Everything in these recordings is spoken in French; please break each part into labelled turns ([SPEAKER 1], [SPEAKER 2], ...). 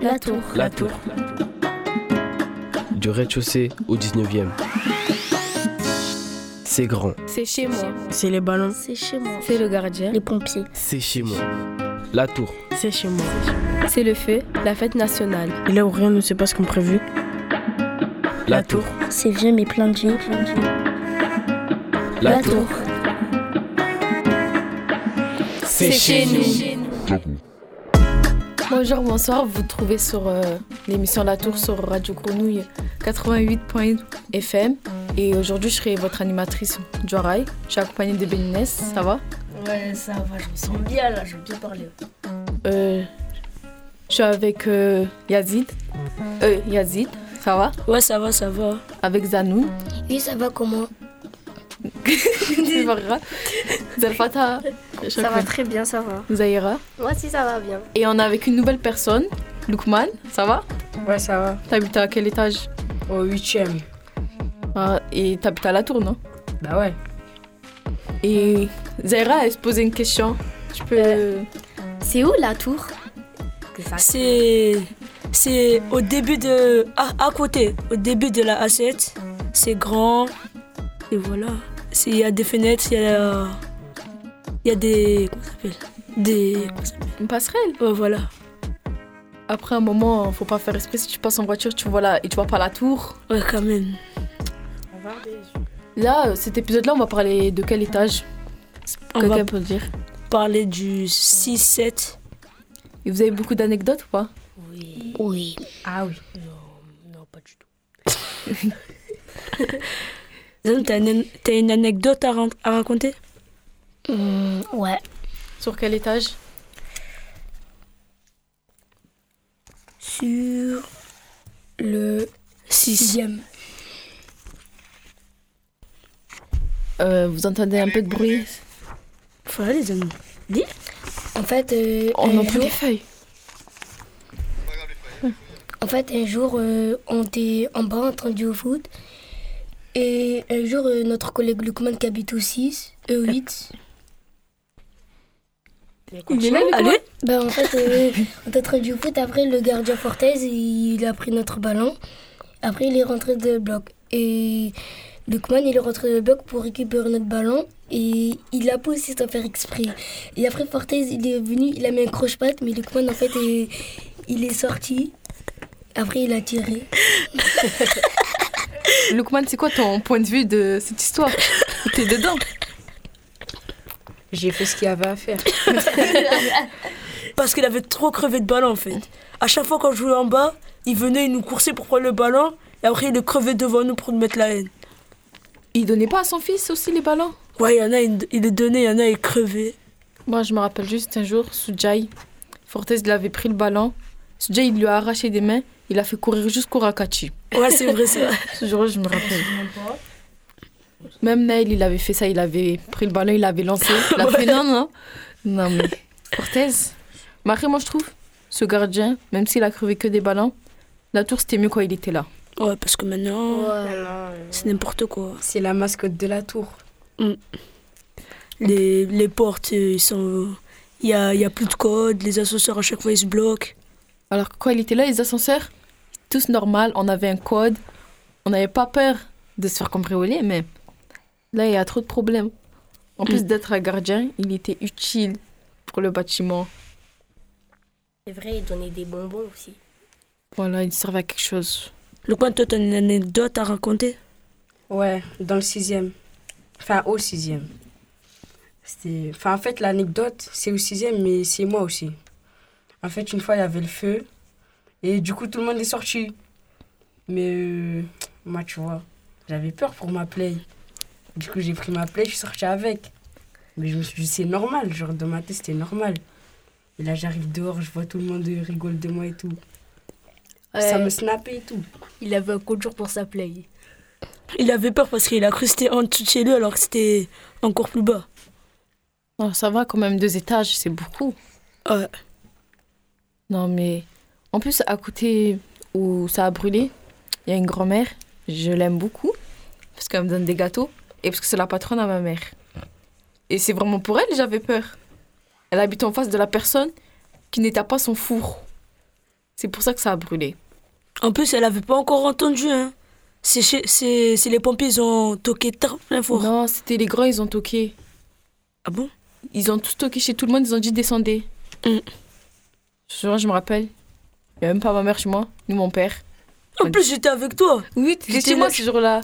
[SPEAKER 1] La tour.
[SPEAKER 2] La tour. Du rez-de-chaussée au 19e. C'est grand.
[SPEAKER 1] C'est chez moi.
[SPEAKER 3] C'est les ballons.
[SPEAKER 4] C'est chez moi.
[SPEAKER 1] C'est le gardien.
[SPEAKER 4] Les pompiers.
[SPEAKER 2] C'est chez moi. La tour.
[SPEAKER 3] C'est chez moi.
[SPEAKER 1] C'est le feu, la fête nationale.
[SPEAKER 3] Et là où rien ne se passe comme prévu.
[SPEAKER 2] La tour.
[SPEAKER 4] C'est vieux mais plein de vie.
[SPEAKER 2] La
[SPEAKER 4] La
[SPEAKER 2] tour.
[SPEAKER 4] tour.
[SPEAKER 1] C'est chez nous. Bonjour, bonsoir. Vous trouvez sur euh, l'émission La Tour sur Radio Grenouille 88.fm. Et aujourd'hui, je serai votre animatrice Joarai. Je suis accompagnée de Bénines. Ça va?
[SPEAKER 5] Ouais, ça va, je me sens bien là, je veux bien parler.
[SPEAKER 1] Euh, Je suis avec euh, Yazid. Euh, Yazid, ça va?
[SPEAKER 5] Ouais, ça va, ça va.
[SPEAKER 1] Avec Zanou.
[SPEAKER 4] Oui, ça va comment? Ça va très bien, ça va.
[SPEAKER 1] Zahira.
[SPEAKER 4] Moi aussi, ça va bien.
[SPEAKER 1] Et on est avec une nouvelle personne, Lukman. Ça va?
[SPEAKER 3] Ouais, ça va.
[SPEAKER 1] T'habites à quel étage?
[SPEAKER 3] Au huitième.
[SPEAKER 1] Ah, Et t'habites à la tour, non?
[SPEAKER 3] Bah ouais.
[SPEAKER 1] Et Zaira, elle se posait une question. Tu peux.
[SPEAKER 4] C'est où la tour?
[SPEAKER 5] C'est. C'est au début de. À, à côté, au début de la A7. C'est grand. Et voilà. C'est- Il y a des fenêtres, il y a. Il y a des. Comment ça s'appelle? Des. comment ça s'appelle?
[SPEAKER 1] Une passerelle?
[SPEAKER 5] Ouais, voilà.
[SPEAKER 1] Après un moment, faut pas faire esprit. Si tu passes en voiture, tu vois là et tu vois pas la tour.
[SPEAKER 5] Ouais, quand même.
[SPEAKER 1] Là, euh, cet épisode-là, on va parler de quel étage?
[SPEAKER 5] On
[SPEAKER 1] Quelqu'un
[SPEAKER 5] va
[SPEAKER 1] peut le dire?
[SPEAKER 5] parler du 6-7.
[SPEAKER 1] Et vous avez beaucoup d'anecdotes ou pas?
[SPEAKER 4] Oui.
[SPEAKER 3] Ah oui.
[SPEAKER 5] Non, pas du tout. Zane, T'as une, t'as une anecdote à, raconter?
[SPEAKER 4] Hum, ouais.
[SPEAKER 1] Sur quel étage?
[SPEAKER 5] Sur le sixième.
[SPEAKER 1] Euh, Vous entendez un peu de bruit?
[SPEAKER 5] Voilà les amis.
[SPEAKER 4] En fait, euh,
[SPEAKER 1] On entend
[SPEAKER 4] jour,
[SPEAKER 1] des feuilles.
[SPEAKER 4] en fait, un jour, euh, on était en bas en train de jouer au foot. Et un jour, euh, notre collègue Lukman qui habite au 6, euh, 8,
[SPEAKER 1] Il est là, le
[SPEAKER 5] Allez
[SPEAKER 4] Ben, en fait, euh, on était en train de jouer au foot. Après, le gardien Fortez, il a pris notre ballon. Après, il est rentré de bloc. Et Lukman, il est rentré de bloc pour récupérer notre ballon. Et il a poussé sans faire exprès. Et après, Fortez, il est venu, il a mis un croche-patte. Mais Lukman, en fait, il, il est sorti. Après, il a tiré.
[SPEAKER 1] Lukman, c'est quoi ton point de vue de cette histoire? T'es dedans
[SPEAKER 3] J'ai fait ce qu'il y avait à faire.
[SPEAKER 5] Parce qu'il avait trop crevé de ballon en fait. À chaque fois qu'on jouait en bas, il venait, il nous coursait pour prendre le ballon. Et après, il le crevait devant nous pour nous mettre la haine.
[SPEAKER 1] Il donnait pas à son fils aussi les ballons?
[SPEAKER 5] Ouais, il y en a, il, il les donnait, il y en a, il crevait.
[SPEAKER 1] Moi, je me rappelle juste un jour, Soudjaï, Fortes, il avait pris le ballon. Soudjaï, il lui a arraché des mains. Il a fait courir jusqu'au Rakachi.
[SPEAKER 5] Ouais, c'est vrai ça.
[SPEAKER 1] Ce jour-là, je me rappelle. Même Nail, il avait fait ça. Il avait pris le ballon, il l'avait lancé. Il a fait non, non. Non, mais. Mais après, moi, je trouve, ce gardien, même s'il a crevé que des ballons, la tour, c'était mieux quand il était là.
[SPEAKER 5] Ouais, parce que maintenant, c'est n'importe quoi.
[SPEAKER 3] C'est la mascotte de la tour.
[SPEAKER 5] Les, les portes, euh, ils sont. Il y a, il y a plus de code, les ascenseurs à chaque fois ils se bloquent.
[SPEAKER 1] Alors que quand il était là, les ascenseurs, tous normal, on avait un code, on n'avait pas peur de se faire cambrioler, mais là, il y a trop de problèmes. En plus
[SPEAKER 5] Mm.
[SPEAKER 1] d'être un gardien, il était utile pour le bâtiment.
[SPEAKER 4] C'est vrai, il donnait des bonbons aussi.
[SPEAKER 1] Voilà, il servait à quelque chose.
[SPEAKER 5] Le coin, toi, t'as une anecdote à raconter?
[SPEAKER 3] Ouais, dans le sixième. Enfin, au sixième. C'était... Enfin, en fait, l'anecdote, c'est au sixième, mais c'est moi aussi. En fait, une fois, il y avait le feu. Et du coup, tout le monde est sorti. Mais euh, moi, tu vois, j'avais peur pour ma play. Du coup, j'ai pris ma play, je suis sortie avec. Mais je me suis dit, c'est normal. Genre, dans ma tête, c'était normal. Et là, j'arrive dehors, je vois tout le monde rigole de moi et tout. Ça me snappait et tout.
[SPEAKER 6] Il avait un code jour pour sa play.
[SPEAKER 5] Il avait peur parce qu'il a cru que c'était en dessous de chez lui alors que c'était encore plus bas.
[SPEAKER 1] Oh, ça va quand même, deux étages, c'est beaucoup.
[SPEAKER 5] Ouais.
[SPEAKER 1] Non, mais en plus, à côté où ça a brûlé, il y a une grand-mère. Je l'aime beaucoup parce qu'elle me donne des gâteaux et parce que c'est la patronne à ma mère. Et c'est vraiment pour elle j'avais peur. Elle habite en face de la personne qui n'était pas son four. C'est pour ça que ça a brûlé.
[SPEAKER 5] En plus, elle avait pas encore entendu. Hein. C'est chez- c'est c'est les pompiers, ils ont toqué plein fort.
[SPEAKER 1] Non, c'était les grands, ils ont toqué.
[SPEAKER 5] Ah bon?
[SPEAKER 1] Ils ont tous toqué chez tout le monde, ils ont dit descendez.
[SPEAKER 5] Mm.
[SPEAKER 1] Je me rappelle. Il n'y a même pas ma mère chez moi, ni mon père.
[SPEAKER 5] En plus, j'étais avec toi.
[SPEAKER 1] Oui, t'étais chez moi ce jour-là.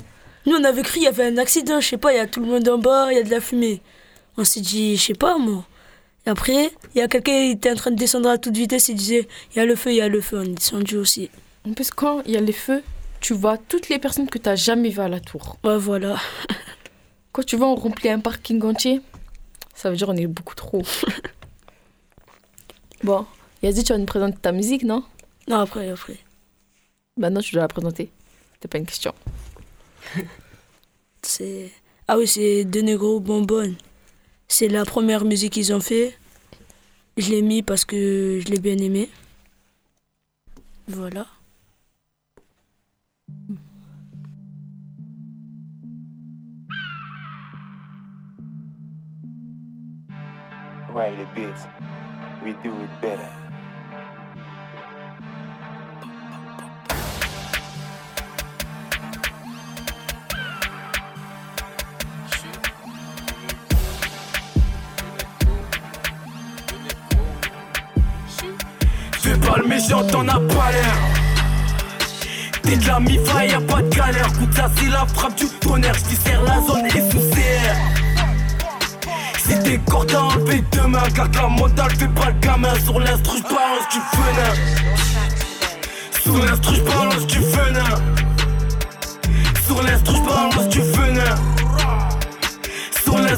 [SPEAKER 5] Nous, on avait cru il y avait un accident, je sais pas, il y a tout le monde en bas, il y a de la fumée. On s'est dit, je sais pas, moi. Et après, il y a quelqu'un qui était en train de descendre à toute vitesse, il disait, il y a le feu, il y a le feu. On est descendu aussi.
[SPEAKER 1] En plus, quand il y a les feux, tu vois toutes les personnes que tu n'as jamais vues à la tour.
[SPEAKER 5] Ouais, voilà.
[SPEAKER 1] Quand tu vois, on remplit un parking entier, ça veut dire on est beaucoup trop. bon, Yazid, tu vas nous présenter ta musique, non?
[SPEAKER 5] Non, après, après.
[SPEAKER 1] Maintenant, tu dois la présenter. C'est pas une question.
[SPEAKER 5] C'est... Ah oui, c'est De Negro Bonbonne. C'est la première musique qu'ils ont fait. Je l'ai mis parce que je l'ai bien aimé. Voilà.
[SPEAKER 7] Right, the bits. We do it better.
[SPEAKER 8] T'en as pas l'air. T'es de la mi-fa, y'a pas de galère. Écoute ça, c'est la frappe du tonnerre. J't'y serre la zone et sous CR. Si t'es corps, t'as enlevé demain. Garde la fais pas le gamin. Sur l'instru, j'balance du venin. Sur l'instru, j'balance du venin. Sur l'instru, j'balance du venin.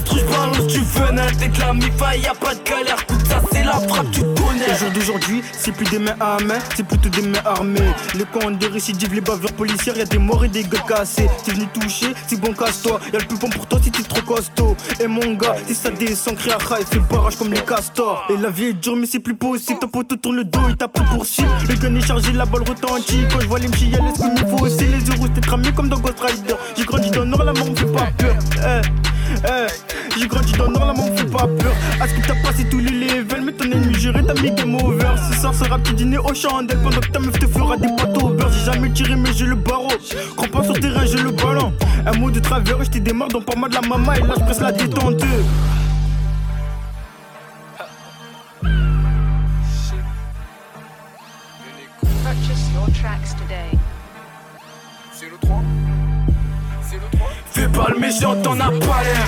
[SPEAKER 8] J'balance du venin. T'es de la mi-fa, y'a pas de galère. Écoute ça, c'est la frappe du
[SPEAKER 9] Au
[SPEAKER 8] tonnerre.
[SPEAKER 9] jour d'aujourd'hui, c'est plus des mains à main, c'est plutôt des mains armées. Les camps de récidive, les bavures policières, y'a des morts et des gueules cassées. T'es venu toucher, c'est bon casse-toi. Y'a le plus bon pour toi si t'es trop costaud. Et mon gars, si ça descend, crie à et fait barrage comme les castors. Et la vie est dure, mais c'est plus possible. Ton poteau tourne le dos, il t'a pris pour cible. Le gun est chargé, la balle retentit. Quand je vois les mchis, y'a les faut aussi. Les yeux rouges, t'es cramé comme dans Ghost Rider. J'ai grandi dans le nord, la mort me pas peur. Eh, J'ai grandi dans le nord, la mort me fait pas peur. À ce que t'as passé tous les levels, mais ton ennemi juré, t'as mis game over. Ce soir sera petit dîner au chandelle pendant que ta meuf te fera des poteaux au beurre. J'ai jamais tiré, mais j'ai le barreau. Crois pas sur terrain, j'ai le ballon. Un mot de travers, je t'ai démarre dans pas mal de la maman et là je presse la détente.
[SPEAKER 10] Purchase your tracks today.
[SPEAKER 8] Fais pas le méchant, t'en as pas l'air.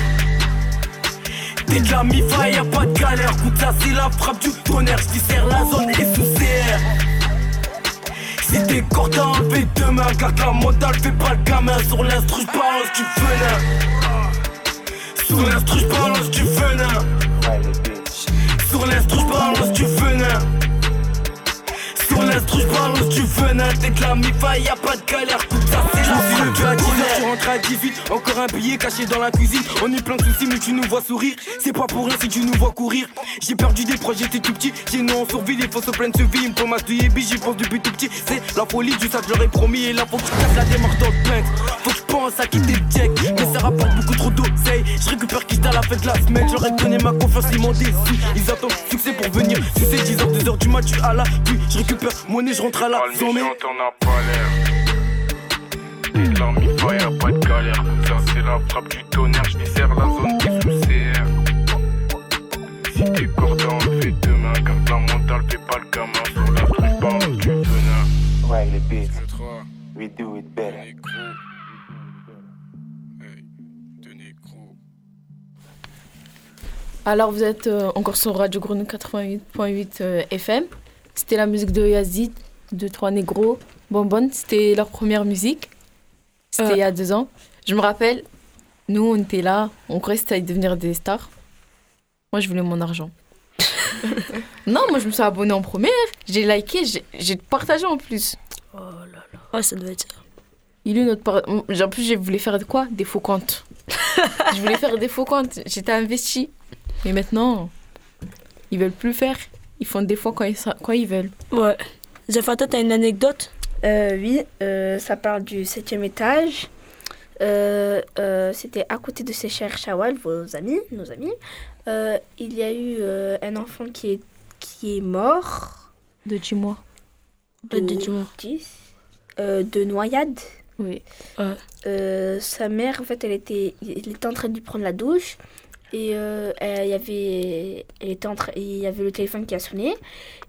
[SPEAKER 8] T'es de la mi-fa, y'a pas de galère. Écoute ça, c'est la frappe du tonnerre. J't'y serre la zone et sous CR. Si t'es corps, t'as enlevé demain. Garde la fais pas le gamin. Sur l'instru, j'balance du venin. Sur l'instru, venin. T'es de la mi-fa, y'a pas de galère. Écoute ça, c'est la frappe du tonnerre. Tu rentres à 18, encore un billet caché dans la cuisine. On est plein de soucis, mais tu nous vois sourire. C'est pas pour rien si tu nous vois courir. J'ai perdu des proches, j'étais tout petit. J'ai nous en survie, les fausses pleines se vie. Une promesse de Yébi, j'y pense depuis tout petit. C'est la folie du leur ai promis. Et là, faut que je casse la démarche dans le. Faut que je pense à quitter le check. Mais ça rapporte beaucoup trop d'oseille. Je récupère quitte à la fin de la semaine. J'aurais donné ma confiance, ils m'ont déçu. Ils attendent succès pour venir. Si c'est 10h, 2h du match, suis à la puis je récupère monnaie, je rentre à la zone.
[SPEAKER 11] t'en as pas l'air. T'es de y'a pas de galère. Ça, c'est la frappe du tonnerre. J't'y serre la zone qui sous CR. Si t'es t'as enlevé demain. Garde la mentale, fais pas le gamin. Sur la truc, balance du venin.
[SPEAKER 7] Right, the bits.
[SPEAKER 11] Le 3,
[SPEAKER 7] We do it better.
[SPEAKER 1] Alors, vous êtes euh, encore sur Radio Grenouille 88.8 euh, FM. C'était la musique de Yazid, de Trois Négros, Bonbonne. C'était leur première musique. C'était
[SPEAKER 5] Euh.
[SPEAKER 1] il y a deux ans. Je me rappelle, nous, on était là, on croyait que c'était à devenir des stars. Moi, je voulais mon argent. non, moi, je me suis abonnée en première. J'ai liké, j'ai- j'ai partagé en plus.
[SPEAKER 5] Ouais, ça doit être ça.
[SPEAKER 1] Il est notre par- En plus, je voulais faire de quoi? Des faux comptes. je voulais faire des faux comptes. J'étais investie. Mais maintenant, ils veulent plus faire. Ils font des fois quand ils, quand ils veulent.
[SPEAKER 5] Ouais. Zafata, t'as une anecdote?
[SPEAKER 12] Euh, oui, euh, ça parle du septième étage. Euh, euh, C'était à côté de ces chers Chawal, vos amis, nos amis. Euh, il y a eu euh, un enfant qui est, qui est mort.
[SPEAKER 1] De dis-moi.
[SPEAKER 5] Bah, dis-moi.
[SPEAKER 12] 10, euh, de noyade.
[SPEAKER 1] Oui.
[SPEAKER 12] Euh, sa mère, en fait, elle était, elle était en train de lui prendre la douche. Et euh, elle, il y avait, elle était en train- il y avait le téléphone qui a sonné.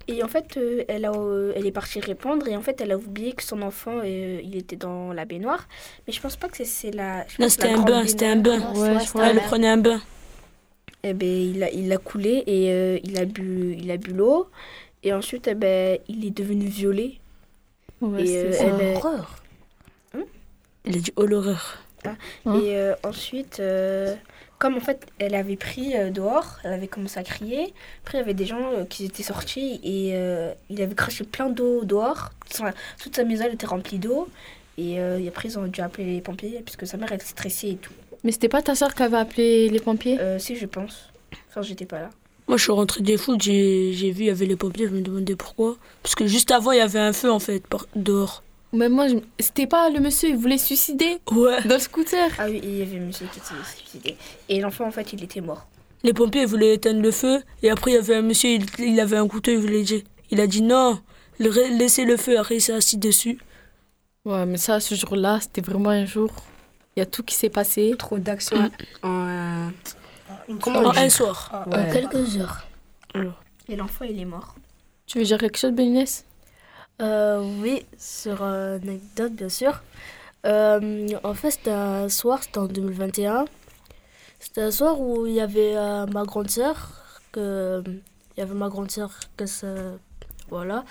[SPEAKER 12] Et en fait, euh, elle, a, euh, elle est partie répondre. Et en fait, elle a oublié que son enfant, euh, il était dans la baignoire. Mais je pense pas que c'est- c'est la. je
[SPEAKER 5] Non, c'était un bain, c'était un bain. Ouais, je crois. Elle prenait un bain.
[SPEAKER 12] Eh ben, il a, il a coulé et euh, il a bu, il a bu l'eau. Et ensuite, eh ben, il est devenu violet.
[SPEAKER 1] Ouais, c'est
[SPEAKER 12] euh,
[SPEAKER 1] ça.
[SPEAKER 12] elle-
[SPEAKER 6] Horreur.
[SPEAKER 5] Il a dit oh l'horreur.
[SPEAKER 12] Ah.
[SPEAKER 1] Hein
[SPEAKER 12] Et euh, ensuite, euh, comme en fait, elle avait pris euh, dehors, elle avait commencé à crier. Après, il y avait des gens euh, qui étaient sortis et euh, il avait craché plein d'eau dehors. Sa- toute sa maison elle était remplie d'eau. Et euh, et après, ils ont dû appeler les pompiers puisque sa mère, elle stressait et tout.
[SPEAKER 1] Mais c'était pas ta soeur qui avait appelé les pompiers?
[SPEAKER 12] Euh, si, je pense. Enfin, j'étais pas là.
[SPEAKER 5] Moi, je suis rentré des foot, j'ai j'ai vu, il y avait les pompiers, je me demandais pourquoi. Parce que juste avant, il y avait un feu, en fait, par- dehors.
[SPEAKER 1] Mais moi, je- c'était pas le monsieur, il voulait se suicider
[SPEAKER 5] Ouais.
[SPEAKER 1] dans le scooter.
[SPEAKER 12] Ah oui, il y avait un monsieur qui s'est suicidé. Et l'enfant, en fait, il était mort.
[SPEAKER 5] Les pompiers ils voulaient éteindre le feu, et après, il y avait un monsieur, il, il avait un couteau, il voulait dire. Il a dit non, laissez le feu, après, il s'est assis dessus.
[SPEAKER 1] Ouais, mais ça, ce jour-là, c'était vraiment un jour. Il y a tout qui s'est passé.
[SPEAKER 3] Trop d'actions en. euh, Comment
[SPEAKER 5] En un soir.
[SPEAKER 3] Ouais.
[SPEAKER 4] En quelques heures.
[SPEAKER 12] Et l'enfant, il est mort.
[SPEAKER 1] Tu veux dire quelque chose, Bénès
[SPEAKER 6] Euh, oui, sur euh, une anecdote, bien sûr. Euh, en fait, c'était un soir, c'était en 2021. C'était un soir où il y avait ma grande sœur, que il y avait ma grande sœur, que voilà.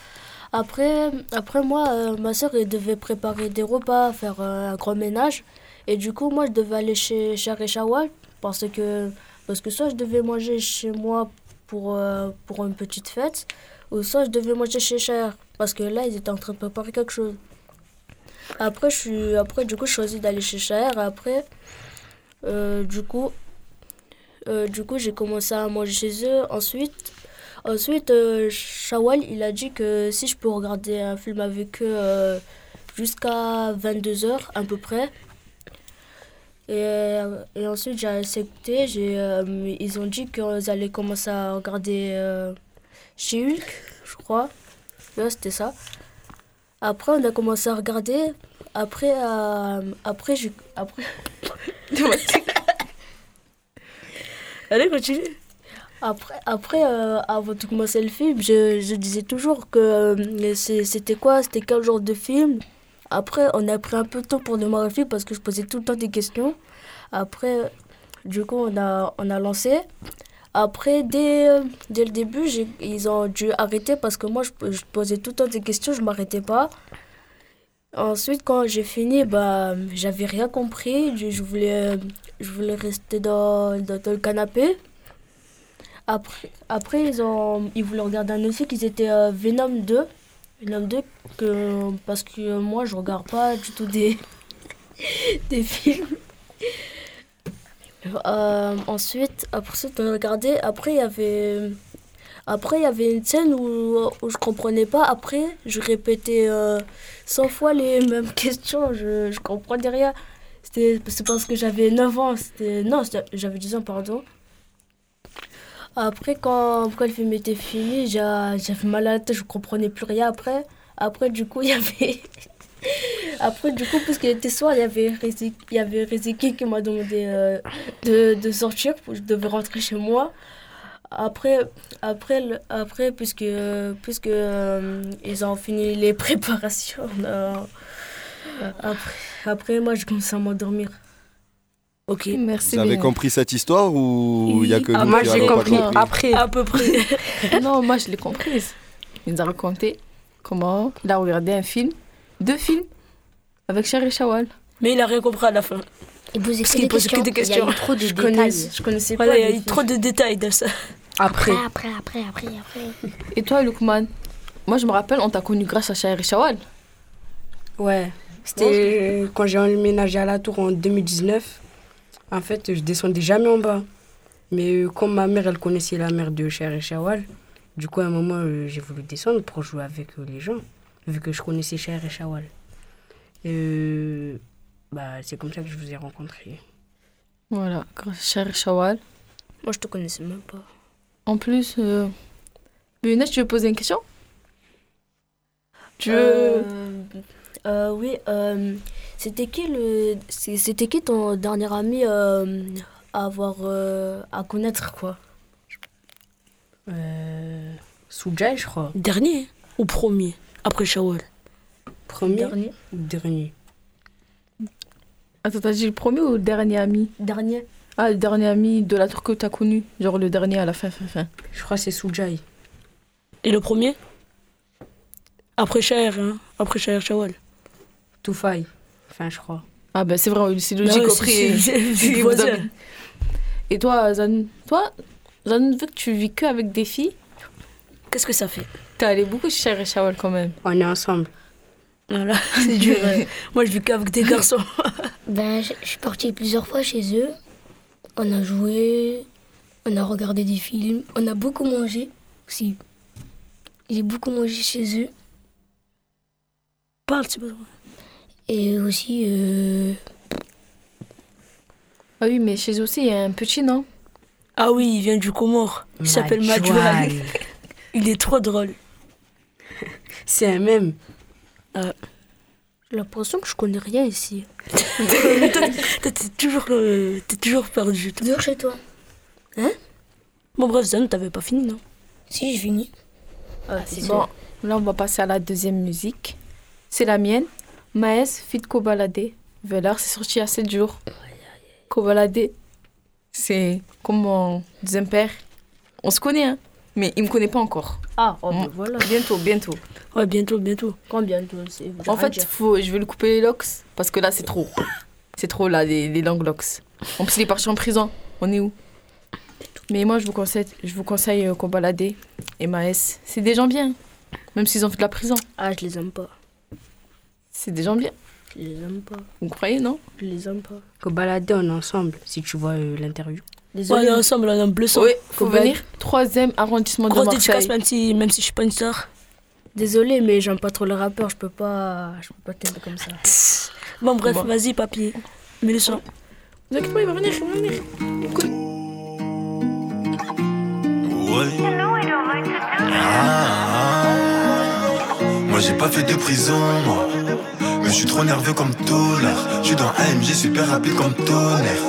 [SPEAKER 6] Après, après moi, ma sœur, elle devait préparer des repas, faire un grand ménage. Et du coup, moi, je devais aller chez Chawal parce que, parce que soit je devais manger chez moi pour, pour une petite fête, ou soit je devais manger chez Cher parce que là, ils étaient en train de préparer quelque chose. Après, je suis, après du coup, je choisis d'aller chez Cher. Après, euh, du coup, euh, du coup, j'ai commencé à manger chez eux. Ensuite, ensuite euh, Shawal, il a dit que si je peux regarder un film avec eux euh, jusqu'à 22h à peu près. Et, et ensuite, j'ai accepté. J'ai, ils ont dit qu'ils allaient commencer à regarder chez Hulk, je crois. Ouais, c'était ça. Après, on a commencé à regarder. Après, euh, après, j'ai. Après.
[SPEAKER 5] Allez, continue.
[SPEAKER 6] Après, après euh, avant de commencer le film, je, je disais toujours que euh, c'était quoi, c'était quel genre de film. Après, on a pris un peu de temps pour démarrer le film parce que je posais tout le temps des questions. Après, du coup, on a, on a lancé. Après, dès, euh, dès le début, ils ont dû arrêter parce que moi, je, posais tout le temps des questions, je m'arrêtais pas. Ensuite, quand j'ai fini, bah, j'avais rien compris. Je, voulais, je voulais rester dans, dans, le canapé. Après, après ils, ont, ils voulaient regarder un autre film, ils étaient euh, Venom 2. Venom 2, que, parce que moi, je regarde pas du tout des, des films. Euh, ensuite, après ça. Après, il y avait... Après, il y avait une scène où, où je comprenais pas. Après, je répétais euh, 100 fois les mêmes questions. Je, je comprenais rien. C'était c'est parce que j'avais 9 ans. Non, j'avais 10 ans, pardon. Après, quand, quand le film était fini, j'a- j'avais mal à la tête. Je comprenais plus rien après. Après, du coup, il y avait... Après, du coup, puisqu'il était soir, il y avait Riziki, il y avait Riziki qui m'a demandé euh, de, de sortir. Je devais rentrer chez moi. Après, après, le- après puisque, puisque euh, ils ont fini les préparations, euh, après, après, moi, je commençais à m'endormir.
[SPEAKER 5] Ok.
[SPEAKER 1] Merci.
[SPEAKER 13] Vous avez
[SPEAKER 1] Bénès.
[SPEAKER 13] compris cette histoire ou il y a que
[SPEAKER 1] Ah,
[SPEAKER 13] nous
[SPEAKER 1] moi,
[SPEAKER 13] qui
[SPEAKER 1] j'ai compris
[SPEAKER 3] Après.
[SPEAKER 5] À peu près.
[SPEAKER 1] non, moi, je l'ai comprise. Il nous a raconté comment il a regardé un film, deux films, avec Cher Shawal.
[SPEAKER 5] Mais il a rien compris à la fin.
[SPEAKER 4] Il posait
[SPEAKER 5] Parce
[SPEAKER 4] que
[SPEAKER 5] qu'il
[SPEAKER 4] des
[SPEAKER 5] posait que
[SPEAKER 4] questions.
[SPEAKER 5] des
[SPEAKER 4] Il y a eu trop de
[SPEAKER 3] Je, connais,
[SPEAKER 4] détails.
[SPEAKER 3] je connaissais
[SPEAKER 5] Voilà,
[SPEAKER 3] pas.
[SPEAKER 5] il y a eu
[SPEAKER 3] films.
[SPEAKER 5] trop de détails dans ça.
[SPEAKER 3] Après.
[SPEAKER 4] Après, après, après, après.
[SPEAKER 1] Et toi, Lukman Moi, je me rappelle, on t'a connu grâce à Cher Shawal.
[SPEAKER 3] Ouais. C'était quand j'ai emménagé à la tour en 2019. En fait, je descendais jamais en bas. Mais euh, comme ma mère, elle connaissait la mère de Cher et Shawal, du coup, à un moment, euh, j'ai voulu descendre pour jouer avec euh, les gens, vu que je connaissais Cher et Shawal. Et euh, bah, c'est comme ça que je vous ai rencontrés.
[SPEAKER 1] Voilà, grâce à Cher Shawal.
[SPEAKER 6] Moi, je te connaissais même pas.
[SPEAKER 1] En plus, euh... Bénès, tu veux poser une question? Tu veux.
[SPEAKER 5] Euh,
[SPEAKER 6] Euh, oui, euh, c'était qui le, c'était qui ton dernier ami euh, à avoir, euh, à connaître quoi?
[SPEAKER 3] Euh, Soujay, je crois.
[SPEAKER 5] Dernier ou premier? Après Shawal.
[SPEAKER 3] Premier
[SPEAKER 6] Dernier.
[SPEAKER 3] ou dernier
[SPEAKER 1] Attends, t'as dit le premier ou le dernier ami?
[SPEAKER 6] Dernier.
[SPEAKER 1] Ah, le dernier ami de la tour que t'as connu. Genre le dernier à la fin, fin, fin.
[SPEAKER 3] Je crois que c'est Soujay.
[SPEAKER 5] Et le premier? Après Cher, hein Après Cher Shawal.
[SPEAKER 3] Toufaï. Enfin, je crois.
[SPEAKER 1] Ah, ben c'est vrai, c'est logique.
[SPEAKER 5] Ah c'est
[SPEAKER 1] vous
[SPEAKER 5] voisin.
[SPEAKER 1] avez- Et toi, Zan, toi, Zan, vu que tu vis que avec des filles,
[SPEAKER 5] Qu'est-ce que ça fait?
[SPEAKER 1] T'es allé beaucoup chez Cher et Shawal quand même.
[SPEAKER 3] On est ensemble.
[SPEAKER 5] Voilà, c'est dur. hein. Moi, je vis qu'avec des garçons.
[SPEAKER 4] Ben, je suis partie plusieurs fois chez eux. On a joué, on a regardé des films, on a beaucoup mangé aussi. J'ai beaucoup mangé chez eux.
[SPEAKER 5] Parle, c'est pas
[SPEAKER 4] Et aussi, euh,
[SPEAKER 1] Ah oui, mais chez eux aussi, il y a un petit, non?
[SPEAKER 5] Ah oui, il vient du Comore. Il s'appelle.
[SPEAKER 3] Madjoual.
[SPEAKER 5] Il est trop drôle.
[SPEAKER 3] C'est un même.
[SPEAKER 6] J'ai l'impression que je connais rien ici.
[SPEAKER 5] T'es toujours, euh, t'es toujours perdu. toi.
[SPEAKER 4] toujours chez toi.
[SPEAKER 5] Bon, bref, Zan, t'avais pas fini, non?
[SPEAKER 4] Si, j'ai fini.
[SPEAKER 6] Ah, c'est
[SPEAKER 1] Bon, là, on va passer à la deuxième musique. C'est la mienne. Maes, Fit Kobalade. Velar, c'est sorti il y a 7 jours. Kobalade, c'est comme mon deuxième père. On se connaît, hein, mais il me connaît pas encore.
[SPEAKER 6] Ah, oh, ben
[SPEAKER 1] Mm.
[SPEAKER 6] voilà.
[SPEAKER 1] Bientôt, bientôt.
[SPEAKER 5] Ouais, bientôt, bientôt.
[SPEAKER 6] De c'est
[SPEAKER 1] En fait, faut, je vais lui couper les locks parce que là, c'est trop. C'est trop, là, les, les longues locks. En plus, il est parti en prison. On est où? Mais moi, je vous conseille, je vous conseille euh, Kobalade et Maes. C'est des gens bien, même s'ils ont fait de la prison.
[SPEAKER 6] Ah, je les aime pas.
[SPEAKER 1] C'est des gens bien.
[SPEAKER 6] Je les aime pas.
[SPEAKER 1] Vous croyez, non
[SPEAKER 6] Je les aime pas.
[SPEAKER 3] Qu'au balader, on est ensemble, si tu vois euh, l'interview.
[SPEAKER 5] On
[SPEAKER 6] Désolé.
[SPEAKER 5] est ensemble, on est en bleu sang.
[SPEAKER 1] Oui, faut venir. Troisième arrondissement de
[SPEAKER 5] Grosse dédicace,
[SPEAKER 1] Marseille.
[SPEAKER 5] même si, même si je suis pas une star.
[SPEAKER 6] Désolé, mais j'aime pas trop les rappeurs. Je peux pas, je peux pas t'aimer comme ça.
[SPEAKER 5] Bon, bref,
[SPEAKER 1] Bon.
[SPEAKER 5] vas-y, papier. Mets le son.
[SPEAKER 1] Vous inquiétez pas, il va venir, il va venir.
[SPEAKER 14] Ouais. Ah, Moi j'ai pas fait de prison, moi. Je suis trop nerveux comme Tolar. Je suis dans AMG super rapide comme tonnerre.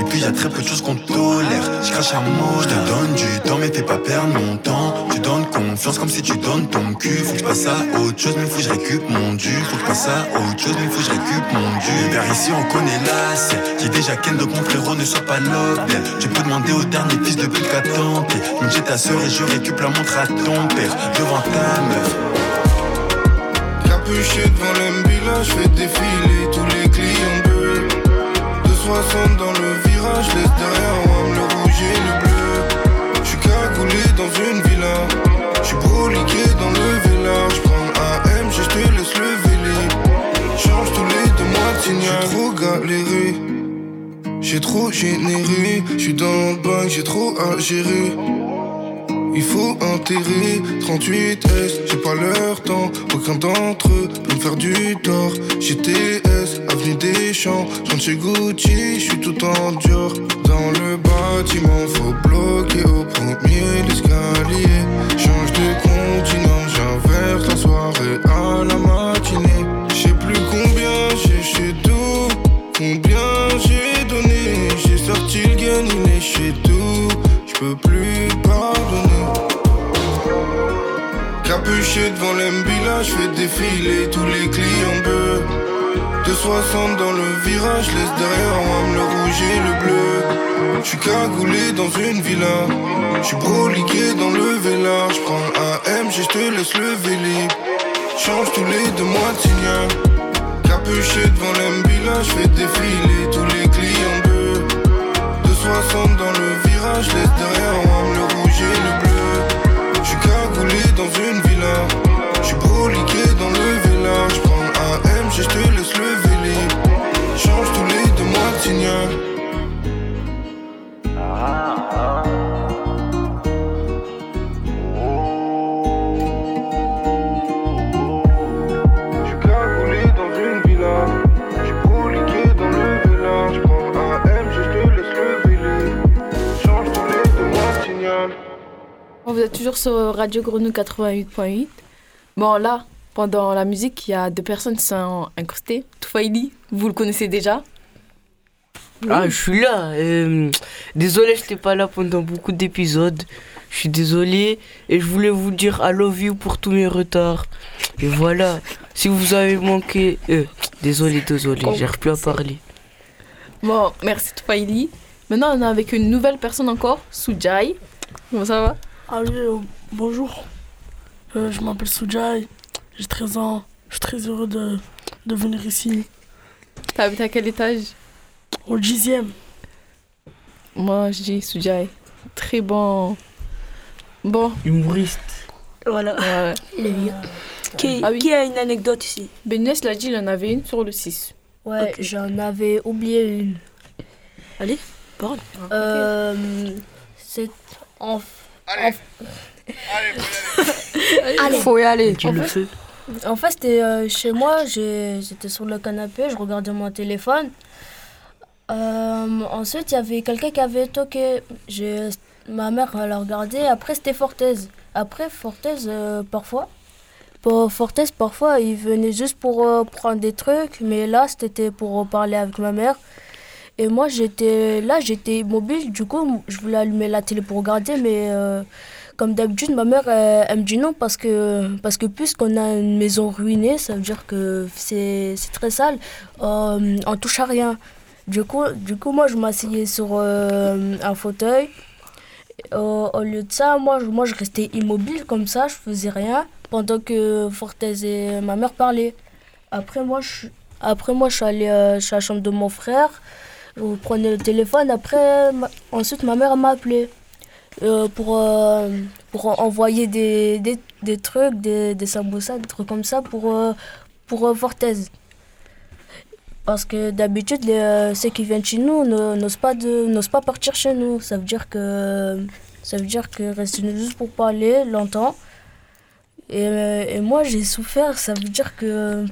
[SPEAKER 14] Et puis y a très peu de choses qu'on tolère. Je crache un mot, je te donne du temps, mais fais pas perdre mon temps. Tu donnes confiance comme si tu donnes ton cul. Faut que je passe à autre chose, mais faut que je récup mon dû. Faut que je passe à autre chose, mais faut que je récup mon dû. Vers ici, on connaît l'assiette. J'ai déjà Ken, donc mon frérot ne soit pas l'hôtel. Tu peux demander au dernier fils de pute qu'à tenter. Donc j'ai ta soeur et je récup la montre à ton père. Devant ta meuf.
[SPEAKER 15] Capuché devant l'embila, je fais défiler tous les clients bleus. 260 dans le virage, laisse derrière moi le rouge et le bleu. Je suis cagoulé dans une villa, je suis broliqué dans le village. Prends AM, je te laisse le vélé. Change tous les deux mois de signal. J'ai trop galéré, j'ai trop généré. Je suis dans le bain, j'ai trop à gérer. Il faut enterrer 38S, j'ai pas leur temps. Aucun d'entre eux peut me faire du tort. GTS, avenue des Champs, je chez Gucci, je suis tout en Dior. Dans le bâtiment, faut bloquer au premier l'escalier. Change de continent, j'inverse la soirée à la matinée. Je sais plus combien j'ai chez tout, combien j'ai donné. J'ai sorti le gain, il est chez tout. Je peux plus Devant l'embila, je fais défiler tous les clients bœufs. 260 dans le virage, laisse derrière moi le rouge et le bleu. Je suis cagoulé dans une villa, je suis broliqué dans le vélage. Je prends AM, je te laisse le vélib. Change tous les deux mois de signal. Capuché devant l'embila, je fais défiler tous les clients bœufs. 260 dans le virage, laisse derrière
[SPEAKER 1] vous êtes toujours sur Radio Grenouille 88.8. Bon, là, pendant la musique, il y a deux personnes qui sont incrustées. Toufaili, vous le connaissez déjà?
[SPEAKER 16] Ah, je suis là. Euh, désolé, je n'étais pas là pendant beaucoup d'épisodes. Je suis désolé et je voulais vous dire I love you pour tous mes retards. Et voilà, si vous avez manqué... euh, désolé, désolé, j'arrive plus à parler.
[SPEAKER 1] Bon, merci Toufaili. Maintenant, on est avec une nouvelle personne encore, Soujai. Comment ça va?
[SPEAKER 5] Allez, euh, bonjour. Euh, je m'appelle Soujai. J'ai 13 ans. Je suis très heureux de, de venir ici.
[SPEAKER 1] T'habites à quel étage?
[SPEAKER 5] Au dixième.
[SPEAKER 1] Moi, je dis Soujai. Très bon. Bon.
[SPEAKER 16] Humoriste.
[SPEAKER 5] Voilà.
[SPEAKER 1] Ouais.
[SPEAKER 5] Qui,
[SPEAKER 1] Ah oui.
[SPEAKER 5] qui a une anecdote ici?
[SPEAKER 1] Benes l'a dit, il en avait une sur le 6.
[SPEAKER 6] Ouais, j'en avais oublié une.
[SPEAKER 5] Allez, parole.
[SPEAKER 6] Euh, c'est en. Allez.
[SPEAKER 3] Allez. Faut y aller.
[SPEAKER 16] Tu
[SPEAKER 6] En
[SPEAKER 16] le
[SPEAKER 6] fait-
[SPEAKER 16] fais
[SPEAKER 6] En fait, c'était euh, chez moi, j'étais sur le canapé, je regardais mon téléphone. Euh, ensuite, il y avait quelqu'un qui avait toqué. J'ai- Ma mère elle a regardé, après c'était Fortez. Après, Fortez, euh, parfois, pour Fortez, parfois, il venait juste pour euh, prendre des trucs, mais là, c'était pour euh, parler avec ma mère. Et moi, j'étais là, j'étais immobile, du coup, je voulais allumer la télé pour regarder, mais euh, comme d'habitude, ma mère, elle, elle me dit non parce que, parce que puisqu'on a une maison ruinée, ça veut dire que c'est très sale, euh, on touche à rien. Du coup, du coup moi, je m'asseyais sur euh, un fauteuil. Au- lieu de ça, moi, je, moi, je restais immobile comme ça, je faisais rien pendant que Fortez et ma mère parlaient. Après, moi, je, après, moi, je suis allée euh, chez la chambre de mon frère. Je prenais le téléphone. Après, ensuite, ma mère m'a appelé euh, pour, euh, pour envoyer des, des, des trucs, des, des des trucs comme ça pour, euh, pour euh, Fortez. Parce que d'habitude, ceux qui viennent chez nous n'osent pas, de- pas partir chez nous. Ça veut dire que ça veut dire que rester juste pour parler longtemps. Et, et moi, j'ai souffert. Ça veut dire que,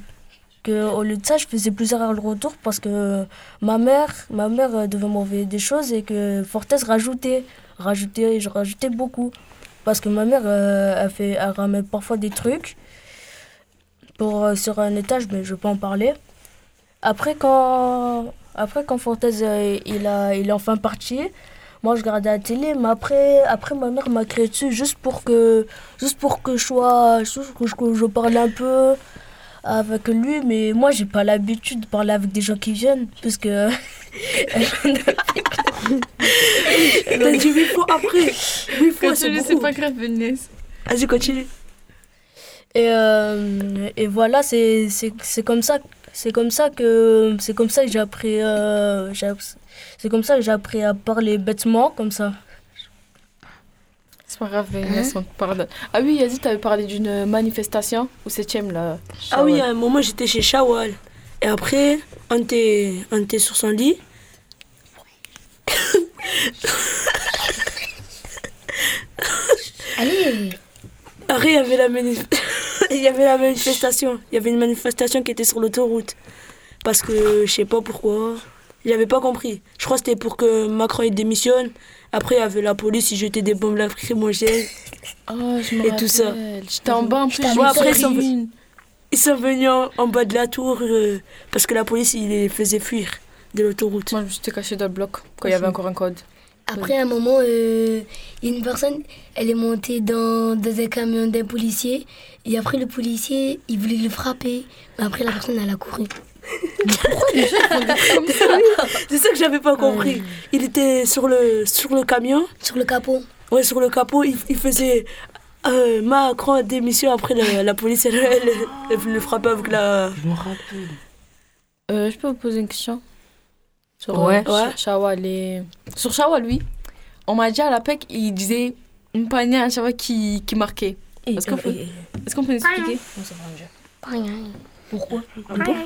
[SPEAKER 6] que au lieu de ça, je faisais plusieurs allers-retours parce que ma mère, ma mère euh, devait m'envoyer des choses et que Fortez rajoutait, rajoutait, je rajoutais beaucoup. Parce que ma mère, euh, elle, fait, elle ramène parfois des trucs pour, euh, sur un étage, mais je pas en parler. Après, quand, après, quand Fortez euh, il, a, il est enfin parti, moi je regardais la télé, mais après, après ma mère m'a créé dessus juste pour que, juste pour que je sois, que je, que je parle un peu avec lui, mais moi j'ai pas l'habitude de parler avec des gens qui viennent, puisque.
[SPEAKER 5] T'as dit huit fois après. Huit fois, c'est
[SPEAKER 1] Continue, c'est
[SPEAKER 5] beaucoup.
[SPEAKER 1] pas grave, Benes.
[SPEAKER 5] Vas-y, continue.
[SPEAKER 6] Et, euh, et voilà, c'est c'est- c'est comme ça, c'est comme ça que c'est comme ça que j'ai appris, euh, c'est comme ça que j'ai appris à parler bêtement comme ça.
[SPEAKER 1] C'est pas grave, Benes, on te pardonne. Ah oui, Yazid, t'avais parlé d'une manifestation au 7ème là.
[SPEAKER 5] Ah oui, à un moment, j'étais chez Shawal. Et après, on était, on était sur son lit.
[SPEAKER 4] Allez
[SPEAKER 5] Après, il y avait la il y avait la manifestation. Il y avait une manifestation qui était sur l'autoroute. Parce que je sais pas pourquoi. J'avais pas compris. Je crois que c'était pour que Macron il démissionne. Après, il y avait la police, ils jetaient des bombes lacrymogènes.
[SPEAKER 1] Oh, je me
[SPEAKER 5] Et tout ça.
[SPEAKER 1] J'étais en bas en plus. J'ai
[SPEAKER 5] après, ils sont,
[SPEAKER 1] une.
[SPEAKER 5] ils sont venus en, en bas de la tour euh, parce que la police, il les faisait fuir de l'autoroute.
[SPEAKER 1] Moi, je me suis caché dans le bloc quand il y avait encore un code.
[SPEAKER 4] Après, à un moment, euh, il y a une personne, elle est montée dans, dans un camion d'un policier. Et après, le policier, il voulait le frapper. Mais après, la personne, elle a couru.
[SPEAKER 5] C'est ça que j'avais pas compris. Il était sur le, sur le camion?
[SPEAKER 4] Sur le capot
[SPEAKER 5] Ouais, sur le capot, il, il faisait euh, Macron démission. Après, la, la police, elle, elle, elle le frappait avec la.
[SPEAKER 16] Je me rappelle.
[SPEAKER 1] Euh, je peux vous poser une question? Sur
[SPEAKER 3] Ouais.
[SPEAKER 1] euh,
[SPEAKER 5] Ouais.
[SPEAKER 1] Ch- Shawal et... Sur Shawal, oui. On m'a dit à la PEC, il disait une panier à chaque fois qui, qui marquait. Est-ce qu'on peut, est-ce qu'on peut expliquer?
[SPEAKER 4] Pourquoi?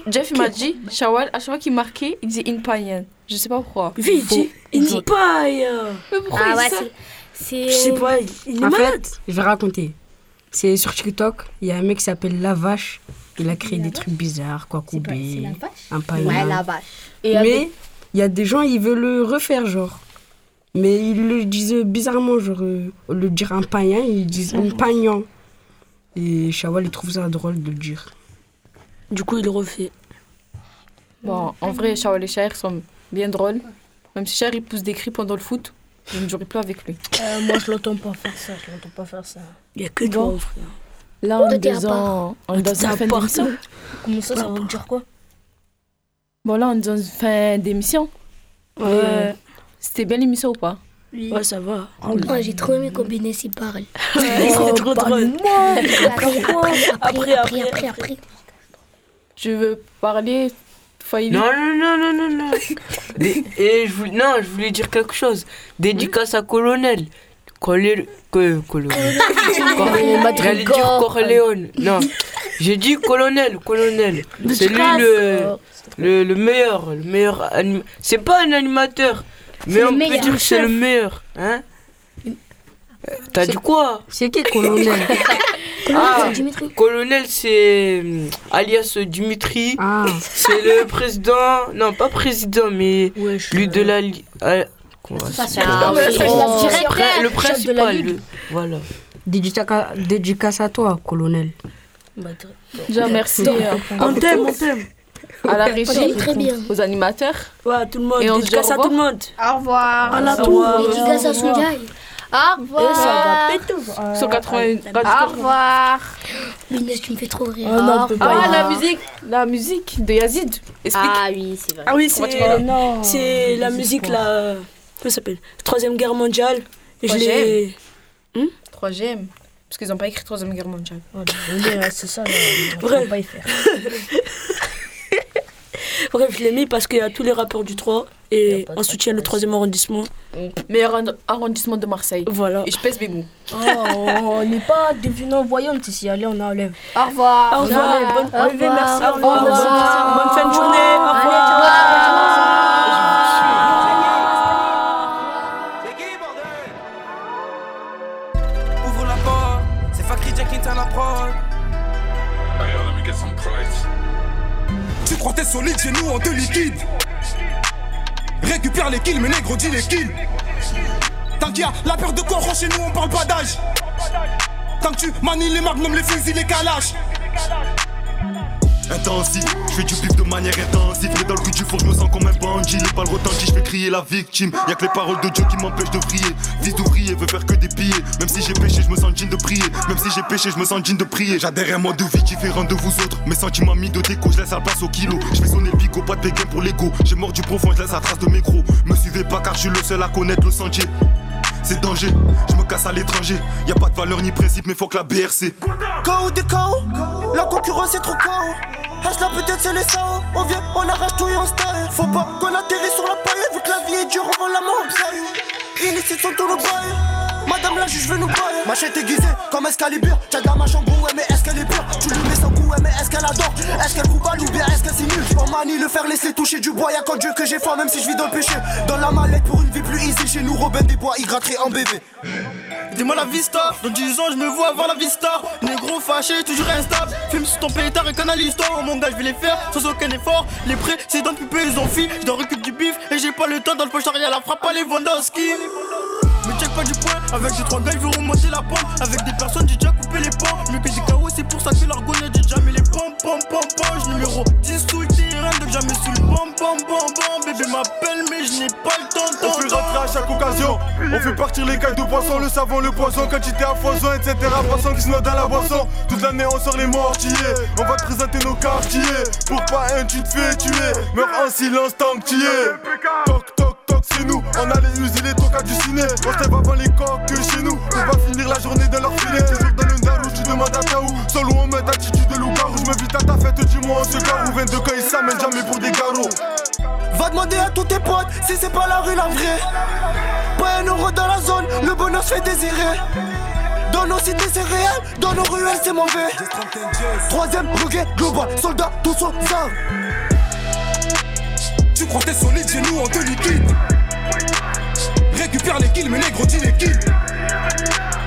[SPEAKER 1] Jeff, il m'a dit, Shawal, à chaque fois qu'il marquait, il disait une panier. Je sais pas pourquoi.
[SPEAKER 5] Vite, il- il dit pas. euh,
[SPEAKER 1] Mais pourquoi
[SPEAKER 4] Ah ouais, c'est.
[SPEAKER 5] Je sais pas, il, est
[SPEAKER 3] En
[SPEAKER 5] malade.
[SPEAKER 3] fait, je vais raconter. C'est sur TikTok, il y a un mec qui s'appelle La Vache. Il a créé des trucs bizarres, quoi, coubé, un païen.
[SPEAKER 6] Ouais, la vache.
[SPEAKER 3] Et Mais il y a des gens, ils veulent le refaire, genre. Mais ils le disent bizarrement, genre, euh, au lieu de dire un païen, ils disent un paignan. Et Shawal, il trouve ça drôle de le dire.
[SPEAKER 5] Du coup, il le refait.
[SPEAKER 1] Bon, en vrai, Shawal et Cher sont bien drôles. Même si Cher, il pousse des cris pendant le foot, je ne jouerai plus avec lui.
[SPEAKER 6] Euh, moi, je l'entends pas faire ça. Je l'entends pas faire ça.
[SPEAKER 5] Il y a que
[SPEAKER 1] Bon.
[SPEAKER 5] toi, frère.
[SPEAKER 1] Là, on est dans,
[SPEAKER 6] part.
[SPEAKER 1] on est.
[SPEAKER 6] Comment ça, ça veut dire quoi?
[SPEAKER 1] Bon, là, on est dans une fin d'émission.
[SPEAKER 5] Ouais.
[SPEAKER 1] Euh, C'était bien l'émission ou pas?
[SPEAKER 6] Oui.
[SPEAKER 5] Ouais, ça va.
[SPEAKER 4] Moi, j'ai trop aimé combiner s'il parle.
[SPEAKER 5] C'était trop drôle.
[SPEAKER 4] Après, après, après,
[SPEAKER 5] Après,
[SPEAKER 4] après, après, après.
[SPEAKER 1] Je veux parler.
[SPEAKER 16] Non, non, non, non, non, et je voulais, non, je voulais dire quelque chose. Dédicace à Colonel. Colonel. Que, colonel. J'allais dire. Corleone. Non, j'ai dit colonel, colonel. C'est lui le, le, le meilleur. Le meilleur anim- C'est pas un animateur, mais
[SPEAKER 4] le
[SPEAKER 16] on peut dire que c'est le meilleur. Hein? Euh, T'as dit quoi?
[SPEAKER 3] C'est qui, colonel?
[SPEAKER 16] Ah,
[SPEAKER 4] c'est Dimitri.
[SPEAKER 16] colonel, c'est euh, alias Dimitri.
[SPEAKER 3] Ah,
[SPEAKER 16] C'est le président, non pas président, mais
[SPEAKER 5] Wesh.
[SPEAKER 16] lui de la. li- comment
[SPEAKER 6] Ça,
[SPEAKER 4] Ouais,
[SPEAKER 16] Le
[SPEAKER 6] la
[SPEAKER 16] principal, le- voilà.
[SPEAKER 3] dédicace, dédicace à toi, colonel.
[SPEAKER 5] Bah,
[SPEAKER 1] Déjà, merci euh,
[SPEAKER 5] On t'aime, on t'aime.
[SPEAKER 1] À la régie,
[SPEAKER 4] très bien.
[SPEAKER 1] aux animateurs.
[SPEAKER 5] Ouais, tout le monde.
[SPEAKER 1] Et on se
[SPEAKER 5] à tout le
[SPEAKER 1] revoir.
[SPEAKER 5] monde.
[SPEAKER 6] Au revoir.
[SPEAKER 5] À la
[SPEAKER 6] Au
[SPEAKER 5] tour.
[SPEAKER 6] revoir.
[SPEAKER 4] Dédicace à Sonjai.
[SPEAKER 6] Au
[SPEAKER 5] Et ça va
[SPEAKER 6] revoir.
[SPEAKER 5] péter.
[SPEAKER 1] Sur 80
[SPEAKER 6] Au revoir.
[SPEAKER 4] Inès, tu me fais trop rire.
[SPEAKER 5] Oh.
[SPEAKER 1] Ah, la musique, la musique de Yazid. Explique.
[SPEAKER 6] Ah oui, c'est vrai.
[SPEAKER 5] Ah oui, c'est
[SPEAKER 6] non.
[SPEAKER 5] c'est la musique là. euh, Comment ça s'appelle? Troisième guerre mondiale. Je
[SPEAKER 1] Troisième.
[SPEAKER 5] l'ai.
[SPEAKER 1] Troisième. Parce qu'ils n'ont pas écrit Troisième Guerre mondiale.
[SPEAKER 6] Oh, c'est ça, là. On
[SPEAKER 5] Bref.
[SPEAKER 6] peut pas y faire.
[SPEAKER 5] Bref, je l'ai mis parce qu'il y a tous les rappeurs du 3 et on soutient le
[SPEAKER 6] rappeurs.
[SPEAKER 5] troisième arrondissement.
[SPEAKER 1] Meilleur arron- arrondissement de Marseille.
[SPEAKER 5] Voilà.
[SPEAKER 1] Et je pèse mes mots.
[SPEAKER 6] Oh, on n'est pas devenant voyante ici. Allez, on enlève. Au
[SPEAKER 5] Au
[SPEAKER 6] revoir.
[SPEAKER 5] Au revoir.
[SPEAKER 6] merci.
[SPEAKER 5] Au revoir.
[SPEAKER 6] Bonne-
[SPEAKER 5] fin de journée. Au
[SPEAKER 6] Allez,
[SPEAKER 5] revoir.
[SPEAKER 17] T'es solide chez nous, on te liquide. Récupère les kills, mais négro, dis les kills. Tant qu'il y a la peur de corps chez nous, on parle pas d'âge. Tant que tu manies les magnums, les fusils, les calaches. Intensif, je fais du bif de manière intensive. Mais dans le cul du four, je me sens comme un bandit. Les balles retentissent, je fais crier la victime. Y'a que les paroles de Dieu qui m'empêchent de prier. Fils d'ouvrier veut faire que des pillés. Même si j'ai péché, je me sens digne de prier. Même si j'ai péché, je me sens digne de prier. J'adhère un mode de vie différent de vous autres. Mes sentiments mis de déco, je laisse la place au kilo. Je fais sonner le pas de béguin pour l'ego. J'ai mort du profond, je laisse la trace de mes crocs. Me suivez pas car je suis le seul à connaître le sentier. C'est danger, je me casse à l'étranger. Y a pas de valeur ni principe, mais faut que la BRC.
[SPEAKER 18] KO des KO, la concurrence est trop KO. Hache là peut-être c'est les SAO. On vient, on arrache tout et on style. Faut pas qu'on atterrisse sur la paille, vu que la vie est dure, on vend la mort. Illicite sont tous nos bails. Madame la juge veut nous bailler. Machette aiguisée comme Excalibur. T'as de la machin chambre, ouais, mais est-ce qu'elle est pure? Tu lui mets son coup, ouais, mais est-ce qu'elle adore? Est-ce qu'elle coupe ou bien est-ce qu'elle simule m'en manie le faire laisser toucher du bois. Y'a qu'en Dieu que j'ai foi, même si je vis dans le péché. Dans la mallette pour une vie plus easy. Chez nous, Robin des Bois, il gratterait en bébé. Dis-moi la vista, dans 10 ans je me vois avoir la vista Négro fâché, toujours instable Fume sur ton pétard et canal histoire Oh mon gars je vais les faire sans aucun effort Les précédents pupés ils ont fui Je récupérer du bif et j'ai pas le temps dans le poche arrière La frappe à les Wandowski Me check pas du point Avec des trois gars ils veulent remonter la pente Avec des personnes j'ai déjà coupé les pans Mieux que KO c'est pour ça que l'argon a déjà mis les pom pom pom pom Numéro 10 sous le terrain donc jamais sous le pom pom pom pom Bébé m'appelle mais je n'ai pas le temps
[SPEAKER 17] On fait rentrer à chaque occasion. On fait partir les cailles de poisson, le savon, le poisson, quantité à foison, etc. Poisson qui se note dans la boisson. Toute l'année on sort les mortiers. On va te présenter nos quartiers. Pour pas un, tu te fais tuer. Meurs en silence tant que tu es. Toc toc c'est nous. On a les usines, les tocs du ciné. On se avant les coques que chez nous. On va finir la journée dans leur filet. Toujours dans le daron, tu demandes à Taou. Seul où on met attitude de loup-garou. Je me vite à ta fête, dis-moi on se garou. 22 quand ils s'amènent jamais pour des garrots.
[SPEAKER 18] Va demander à tous tes potes si c'est pas la rue la vraie. Pas un euro dans la zone, le bonheur se fait désirer. Dans nos cités c'est réel, dans nos ruelles c'est mauvais. Troisième bouquet global, soldats tous au sang.
[SPEAKER 17] Tu crois t'es solide chez nous, on te liquide. Récupère les kills, mais négro, dis les kills.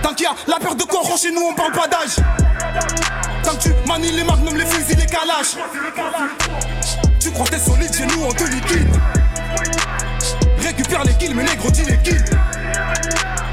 [SPEAKER 17] Tant qu'il y a la peur de corps chez nous, on parle pas d'âge. Tant que tu manies les magnums, les fusils, les calaches. Tu crois t'es solide chez nous, on te liquide. Récupère les kills, mais négro, dis les kills.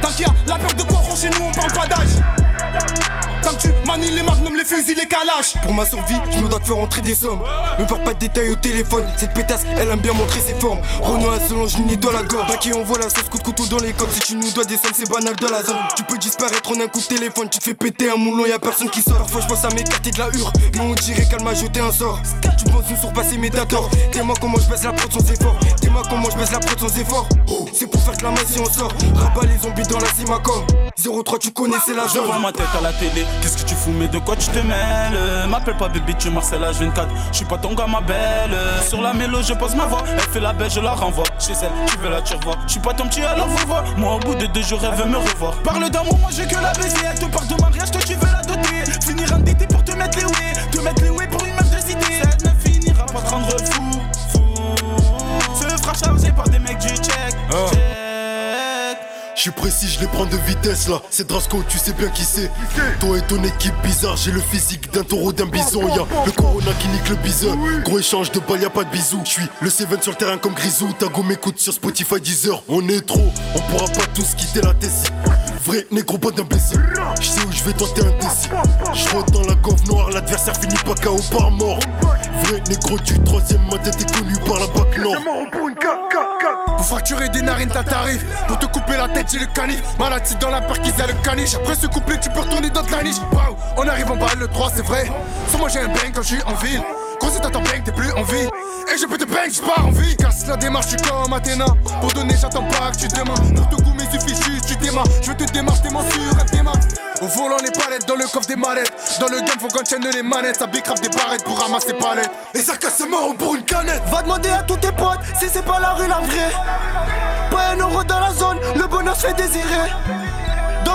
[SPEAKER 17] Tant qu'il y a la peur de corps chez nous, on parle pas d'âge.
[SPEAKER 18] Que tu manies les magnums, les fusils, les calaches. Pour ma survie, je me dois te faire entrer des sommes. Me parle pas de détails au téléphone. Cette pétasse, elle aime bien montrer ses formes. Renault à Solange, je dans la gorge. Qui envoie la sauce coup de couteau dans les codes. Si tu nous dois des sommes, c'est banal dans la zone. Tu peux disparaître en un coup de téléphone. Tu te fais péter un moulon, y a personne qui sort. Parfois, je pense à m'écarter de la hure. Mais on dirait qu'elle m'a jeté un sort. Tu penses nous surpasser mes d'accord. Dis-moi comment je baisse la prod sans effort. Dis-moi comment je baisse la prod sans effort. C'est pour faire que la main si on sort. Rabat les zombies dans la Simacom. 03, tu connais, c'est la
[SPEAKER 9] Je vois ma tête à la télé, qu'est-ce que tu fous, mais de quoi tu te mêles? M'appelle pas bébé, tu Marcel H24, je suis pas ton gars, ma belle. Sur la mélo, je pose ma voix, elle fait la belle, je la renvoie. Chez elle, tu veux la tu revois. Je suis pas ton petit, alors vous voir. Moi, au bout de deux jours, elle veut me revoir. Parle d'amour, moi j'ai que la baiser. Elle te parle de mariage, toi tu veux la doter. Finir un DT pour te mettre les ouais, te mettre les ouais pour une meuf de cité. Cette ne finira pas te rendre fou, fou. Se fera charger par des mecs du check. check.
[SPEAKER 19] Je suis précis, je les prends de vitesse là. C'est Drasco, tu sais bien qui c'est. Toi et ton équipe bizarre, j'ai le physique d'un taureau, d'un bison. Y'a le corona qui nique le bison. Gros échange de balles, y'a pas de bisous. Je suis le Seven sur le terrain comme Grisou. Ta go m'écoute sur Spotify Deezer. On est trop, on pourra pas tous quitter la Tessie. Vrai négro, pas d'imbécile. Je sais où je vais tenter un décis. Je dans la gauve noire, l'adversaire finit pas KO par mort. Vrai négro du troisième, ma tête est connue par la bac nord.
[SPEAKER 18] Pour fracturer des narines, t'as tarif. Pour te couper la tête, j'ai le canif. Malade, c'est dans la perquise, y'a le caniche. Après ce couplet, tu peux retourner dans ta niche. Waouh, on arrive en bas, le 3, c'est vrai. Sans moi, j'ai un bang quand je suis en ville. Gros, si t'attends bang, t'es plus en vie. Et je peux te bang, je pars en vie. Casse la démarche, suis comme Athéna. Pour donner, j'attends pas que tu demandes. Pour te goumer, suffit juste, tu démarres. Je te démarre, t'es sur un démarre. Au volant, les palettes, dans le coffre des mallettes. Dans le game, faut qu'on tienne les manettes. Ça bicrave des barrettes pour ramasser palettes. Et ça casse mort pour une canette.
[SPEAKER 20] Va demander à tous tes potes si c'est pas la rue la vraie. Pas un euro dans la zone, le bonheur se fait désirer.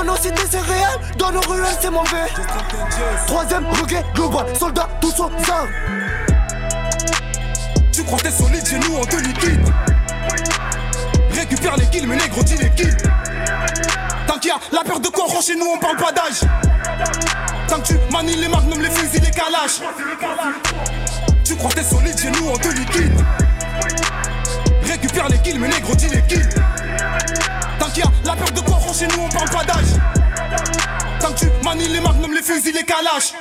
[SPEAKER 20] Nos cités c'est réel, dans nos ruelles c'est mauvais. Troisième reggae global, soldats tous aux armes.
[SPEAKER 18] Tu crois t'es solide chez nous, on te liquide. Récupère les kills, mais négro, dis les kills. Tant qu'il y a la peur de coron chez nous, on parle pas d'âge. Tant que tu manies les magnums, les fusils, les calaches. Tu crois t'es solide chez nous, on te liquide. Récupère les kills, mais négro, dis les kills. La peur de coron chez nous, on parle pas d'âge. Tant que tu manies les magnums, les fusils, les calaches.